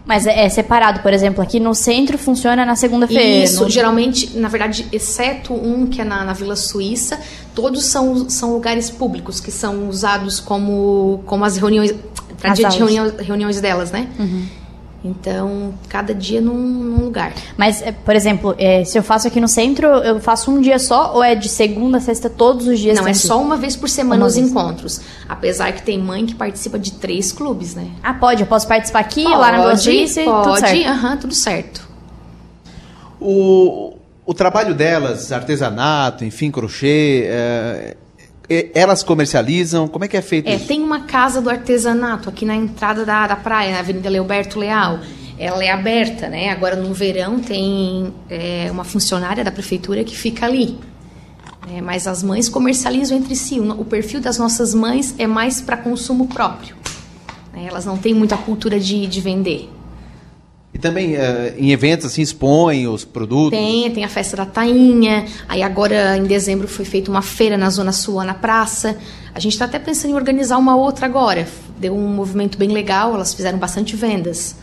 Speaker 3: Mas é, é separado, por exemplo, aqui no centro funciona na segunda-feira.
Speaker 4: Isso,
Speaker 3: no-
Speaker 4: geralmente, na verdade, exceto um que é na, na Vila Suíça, todos são, são lugares públicos que são usados como, como as reuniões, para
Speaker 3: As
Speaker 4: dia de reunião, reuniões delas, né? Então, cada dia num, num lugar.
Speaker 3: Mas, é, por exemplo, é, se eu faço aqui no centro, eu faço um dia só ou é de segunda a sexta todos os dias?
Speaker 4: Não, é
Speaker 3: que-
Speaker 4: só uma vez por semana
Speaker 3: Uma
Speaker 4: os
Speaker 3: vez.
Speaker 4: encontros. Apesar que tem mãe que participa de três clubes, né?
Speaker 3: Ah, pode? Eu posso participar aqui, lá na
Speaker 4: pode,
Speaker 3: tudo certo.
Speaker 4: aham, tudo certo.
Speaker 2: O, o trabalho delas, artesanato, enfim, crochê, é, elas comercializam? Como é que é feito
Speaker 4: É,
Speaker 2: isso?
Speaker 4: tem uma casa do artesanato aqui na entrada da, da praia, na Avenida Leoberto Leal. Ela é aberta, né? Agora no verão tem é, uma funcionária da prefeitura que fica ali. É, mas as mães comercializam entre si. O, perfil das nossas mães é mais para consumo próprio. né? Elas não têm muita cultura de, de vender.
Speaker 2: E também é, em eventos, assim, expõem os produtos?
Speaker 4: Tem, tem a festa da tainha. Aí agora, em dezembro, foi feita uma feira na Zona Sul, na praça. A gente está até pensando em organizar uma outra agora. Deu um movimento bem legal, elas fizeram bastante vendas.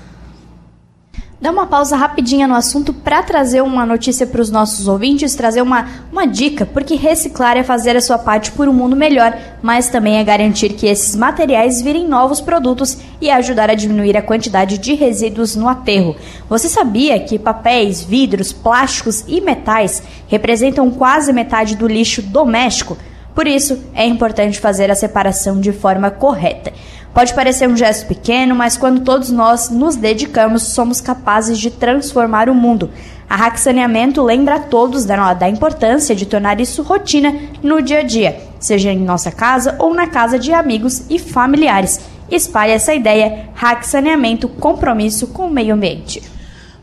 Speaker 3: Dá uma pausa rapidinha no assunto para trazer uma notícia para os nossos ouvintes, trazer uma, uma dica, porque reciclar é fazer a sua parte por um mundo melhor, mas também é garantir que esses materiais virem novos produtos e ajudar a diminuir a quantidade de resíduos no aterro. Você sabia que papéis, vidros, plásticos e metais representam quase metade do lixo doméstico? Por isso, é importante fazer a separação de forma correta. Pode parecer um gesto pequeno, mas quando todos nós nos dedicamos, somos capazes de transformar o mundo. A Hack Saneamento lembra a todos da, da importância de tornar isso rotina no dia a dia, seja em nossa casa ou na casa de amigos e familiares. Espalhe essa ideia, Hack Saneamento, compromisso com o meio ambiente.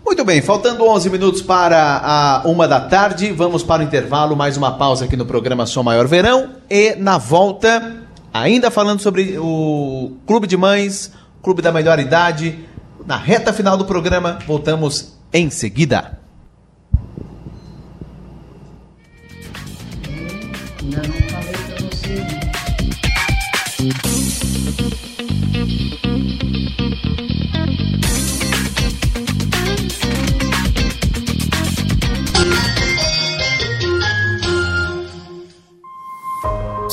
Speaker 2: Muito bem, faltando 11 minutos para a uma da tarde, vamos para o intervalo, mais uma pausa aqui no programa Som Maior Verão e na volta, ainda falando sobre o Clube de Mães, Clube da Melhor Idade, na reta final do programa, voltamos em seguida.
Speaker 5: Ainda não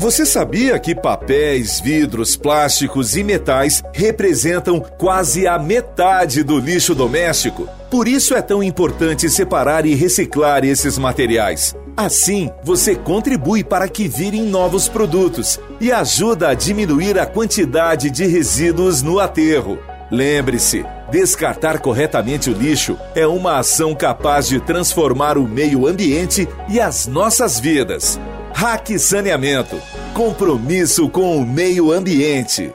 Speaker 15: Você sabia que papéis, vidros, plásticos e metais representam quase a metade do lixo doméstico? Por isso é tão importante separar e reciclar esses materiais. Assim, você contribui para que virem novos produtos e ajuda a diminuir a quantidade de resíduos no aterro. Lembre-se, descartar corretamente o lixo é uma ação capaz de transformar o meio ambiente e as nossas vidas. Hack Saneamento. Compromisso com o meio ambiente.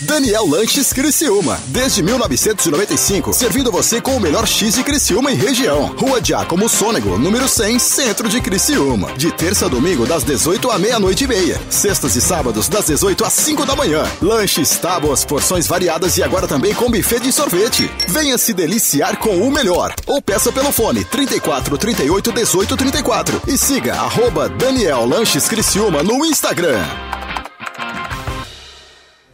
Speaker 16: Daniel Lanches Criciúma. Desde 1995, servindo você com o melhor X de Criciúma e região. Rua Giacomo Sônego, número 100, centro de Criciúma. De terça a domingo, das 18 à meia-noite e meia. Sextas e sábados, das 18 às 5 da manhã. Lanches, tábuas, porções variadas e agora também com buffet de sorvete. Venha se deliciar com o melhor. Ou peça pelo fone 34 38 18 34. E siga arroba Daniel Lanches Criciúma no Instagram.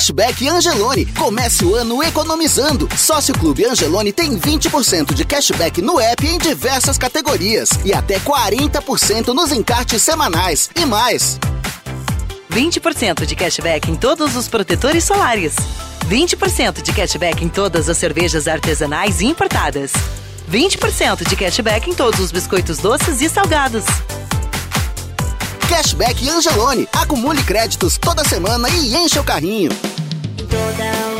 Speaker 9: Cashback Angelone. Comece o ano economizando. Sócio Clube Angelone tem 20% de cashback no app em diversas categorias e até 40% nos encartes semanais e mais.
Speaker 10: 20% de cashback em todos os protetores solares. 20% de cashback em todas as cervejas artesanais e importadas. 20% de cashback em todos os biscoitos doces e salgados.
Speaker 9: Cashback Angelone. Acumule créditos toda semana e encha o carrinho.
Speaker 8: Toda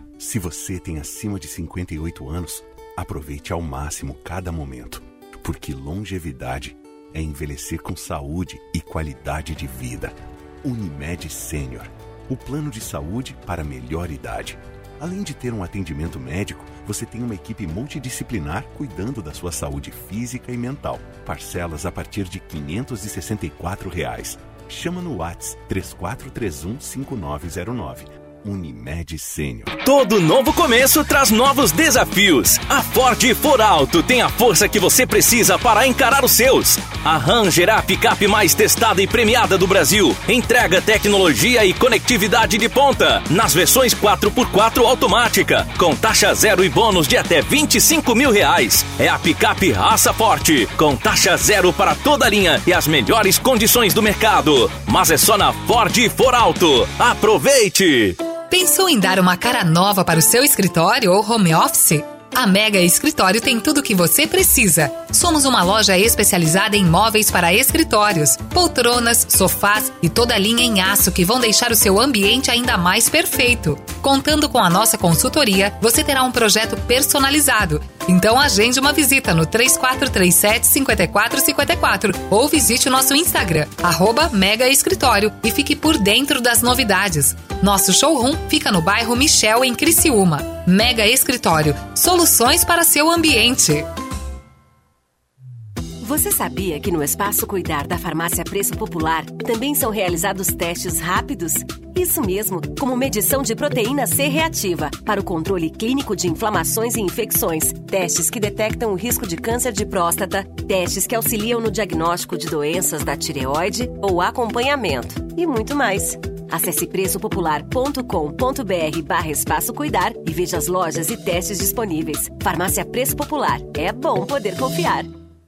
Speaker 17: Se você tem acima de 58 anos,
Speaker 1: Aproveite ao máximo cada momento, porque longevidade é envelhecer com saúde e qualidade de vida. Unimed Sênior, o plano de saúde para melhor idade. Além de ter um atendimento médico, você tem uma equipe multidisciplinar cuidando da sua saúde física e mental. Parcelas a partir de 564 reais. Chama no Whats 3431 5909. Unimed Sênior.
Speaker 18: Todo novo começo traz novos desafios. A Ford For Alto tem a força que você precisa para encarar os seus. A Ranger é a picape mais testada e premiada do Brasil. Entrega tecnologia e conectividade de ponta. Nas versões 4x4 automática, com taxa zero e bônus de até 25 mil reais. É a picape raça forte, com taxa zero para toda a linha e as melhores condições do mercado. Mas é só na Ford For Alto. Aproveite!
Speaker 17: Pensou em dar uma cara nova para o seu escritório ou home office? A Mega Escritório tem tudo o que você precisa. Somos uma loja especializada em móveis para escritórios, poltronas, sofás e toda a linha em aço que vão deixar o seu ambiente ainda mais perfeito. Contando com a nossa consultoria, você terá um projeto personalizado. Então agende uma visita no 3437 5454 ou visite o nosso Instagram, arroba Mega Escritório e fique por dentro das novidades. Nosso showroom fica no bairro Michel, em Criciúma. Mega Escritório, soluções para seu ambiente.
Speaker 19: Você sabia que no Espaço Cuidar da Farmácia Preço Popular também são realizados testes rápidos? Isso mesmo, como medição de proteína C reativa para o controle clínico de inflamações e infecções, testes que detectam o risco de câncer de próstata, testes que auxiliam no diagnóstico de doenças da tireoide ou acompanhamento e muito mais. Acesse preçopopular.com.br barra espaço cuidar e veja as lojas e testes disponíveis. Farmácia Preço Popular. É bom poder confiar.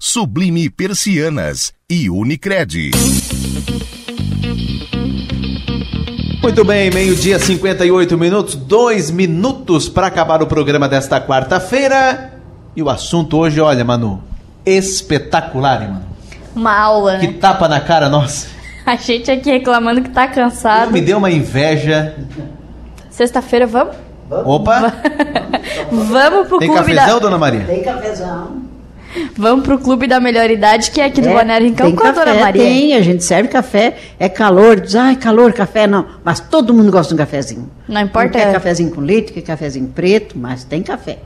Speaker 12: Sublime Persianas e Unicred.
Speaker 2: Muito bem, meio-dia, 58 minutos, dois minutos para acabar o programa desta quarta-feira. E o assunto hoje, olha, Manu, espetacular, hein, Manu?
Speaker 3: Uma aula,
Speaker 2: Que
Speaker 3: né?
Speaker 2: tapa na cara, nossa.
Speaker 3: A gente aqui reclamando que tá cansado.
Speaker 2: Me deu uma inveja.
Speaker 3: Sexta-feira, vamos?
Speaker 2: Opa,
Speaker 3: Vamos pro
Speaker 2: tem
Speaker 3: clube
Speaker 2: cafezão,
Speaker 3: da...
Speaker 2: dona Maria?
Speaker 5: Tem cafezão.
Speaker 3: Vamos pro clube da melhor idade, que é aqui do Balneário Rincão
Speaker 5: tem
Speaker 3: com a dona
Speaker 5: café,
Speaker 3: Maria.
Speaker 5: Tem, a gente serve café, é calor, diz, ai, calor, café, não. Mas todo mundo gosta de um cafezinho.
Speaker 3: Não importa.
Speaker 5: Não quer cafezinho com leite, quer cafezinho preto, mas tem café.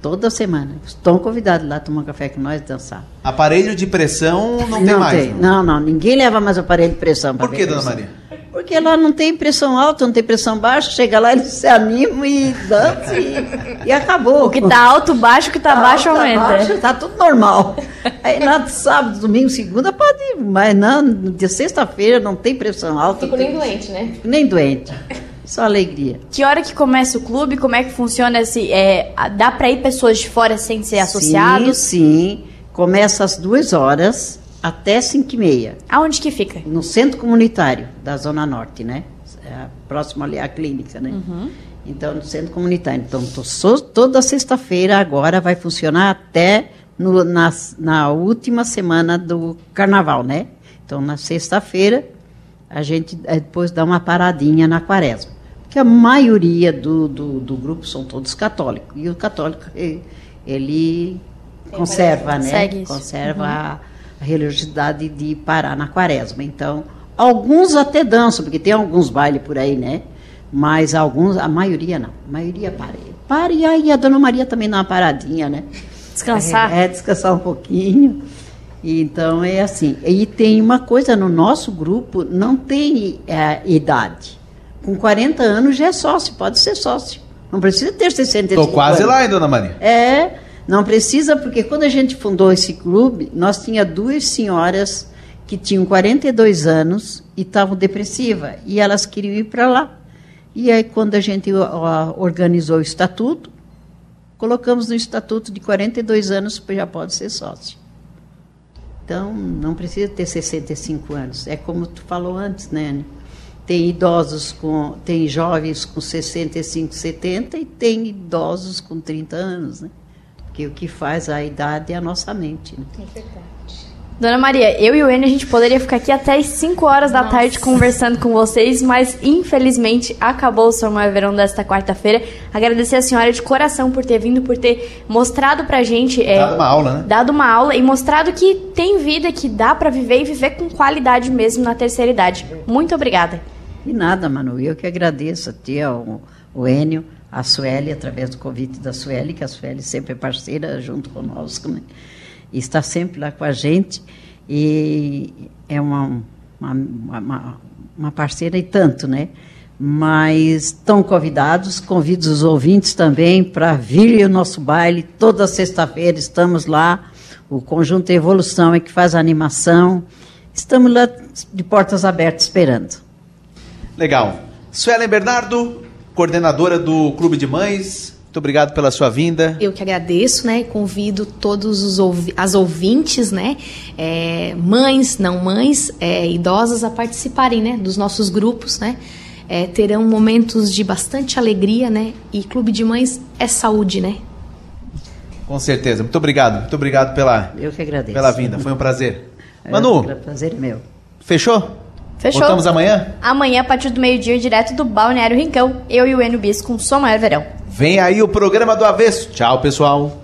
Speaker 5: Toda semana. Estão convidados lá a tomar café com nós e dançar.
Speaker 2: Aparelho de pressão não tem mais. né?
Speaker 5: Não, não, ninguém leva mais aparelho de pressão. pra
Speaker 2: Por que, dona
Speaker 5: pressão.
Speaker 2: Maria?
Speaker 5: Porque lá não tem pressão alta, não tem pressão baixa, chega lá, eles se animam e dançam e, e acabou.
Speaker 3: O que tá alto, baixo, o que tá baixo,
Speaker 5: alto,
Speaker 3: aumenta.
Speaker 5: baixo, tá tudo normal. Aí lá sábado, domingo, segunda pode ir, mas não, de sexta-feira não tem pressão alta.
Speaker 3: Fico nem
Speaker 5: doente, né? Nem doente. Só alegria.
Speaker 3: Que hora que começa o clube? Como é que funciona esse. É, dá pra ir pessoas de fora sem ser associados?
Speaker 5: Sim, sim. Começa às duas horas até cinco e meia.
Speaker 3: Aonde que fica?
Speaker 5: No centro comunitário da Zona Norte, né? É, próximo ali à clínica, né?
Speaker 3: Uhum.
Speaker 5: Então, no centro comunitário. Então, tô so- toda sexta-feira agora vai funcionar até no- na, na última semana do carnaval, né? Então, na sexta-feira, a gente eh, depois dá uma paradinha na quaresma. Porque a maioria do, do, do grupo são todos católicos. E o católico, ele conserva, né?
Speaker 3: Segue isso.
Speaker 5: Conserva
Speaker 3: Uhum.
Speaker 5: a religiosidade de parar na quaresma. Então, alguns até dançam, porque tem alguns bailes por aí, né? Mas alguns, a maioria não. A maioria para. para e aí a Dona Maria também dá uma paradinha, né?
Speaker 3: Descansar.
Speaker 5: É, é, descansar um pouquinho. Então é assim. E tem uma coisa no nosso grupo, não tem é, idade. Com 40 anos já é sócio, pode ser sócio. Não precisa ter 65
Speaker 2: Tô quase
Speaker 5: anos.
Speaker 2: lá, hein, dona Maria?
Speaker 5: É, não precisa, porque quando a gente fundou esse clube, nós tinha duas senhoras que tinham 42 anos e estavam depressivas, e elas queriam ir para lá. E aí, quando a gente organizou o estatuto, colocamos no estatuto de 42 anos, já pode ser sócio. Então, não precisa ter 65 anos. É como tu falou antes, né? Tem idosos com, tem jovens com 65, 70 e tem idosos com 30 anos, né? Porque o que faz a idade é a nossa mente. Né?
Speaker 3: É verdade. Dona Maria, eu e o Enio, a gente poderia ficar aqui até as 5 horas da tarde conversando com vocês, mas infelizmente acabou o São Maio Verão desta quarta-feira. Agradecer a senhora de coração por ter vindo, por ter mostrado pra gente. é,
Speaker 2: Dado uma aula, né?
Speaker 3: Dado uma aula e mostrado que tem vida, que dá pra viver e viver com qualidade mesmo na terceira idade. Muito obrigada.
Speaker 5: E nada, Manu, eu que agradeço a ti, ao, o Enio, a Sueli, através do convite da Sueli, que a Sueli sempre é parceira junto conosco, né? E está sempre lá com a gente. E é uma, uma, uma, uma parceira e tanto, né? Mas estão convidados, convido os ouvintes também para vir ao nosso baile. Toda sexta-feira estamos lá. O Conjunto Evolução é que faz a animação. Estamos lá de portas abertas esperando.
Speaker 2: Legal. Suelen Bernardo, coordenadora do Clube de Mães, muito obrigado pela sua vinda.
Speaker 20: Eu que agradeço, né? Convido todos os ouvi as ouvintes, né? É, mães, não mães, é, idosas a participarem, né? Dos nossos grupos, né? É, terão momentos de bastante alegria, né? E Clube de Mães é saúde, né?
Speaker 2: Com certeza. Muito obrigado. Muito obrigado pela,
Speaker 5: Eu que agradeço.
Speaker 2: pela vinda. Foi um prazer.
Speaker 5: É,
Speaker 2: Manu,
Speaker 5: o prazer é meu.
Speaker 2: fechou?
Speaker 3: Fechou.
Speaker 2: Voltamos amanhã?
Speaker 3: Amanhã, a partir do meio-dia, direto do Balneário Rincão, eu e o Enio Bis com Som Maior Verão.
Speaker 2: Vem aí o programa do Avesso. Tchau, pessoal.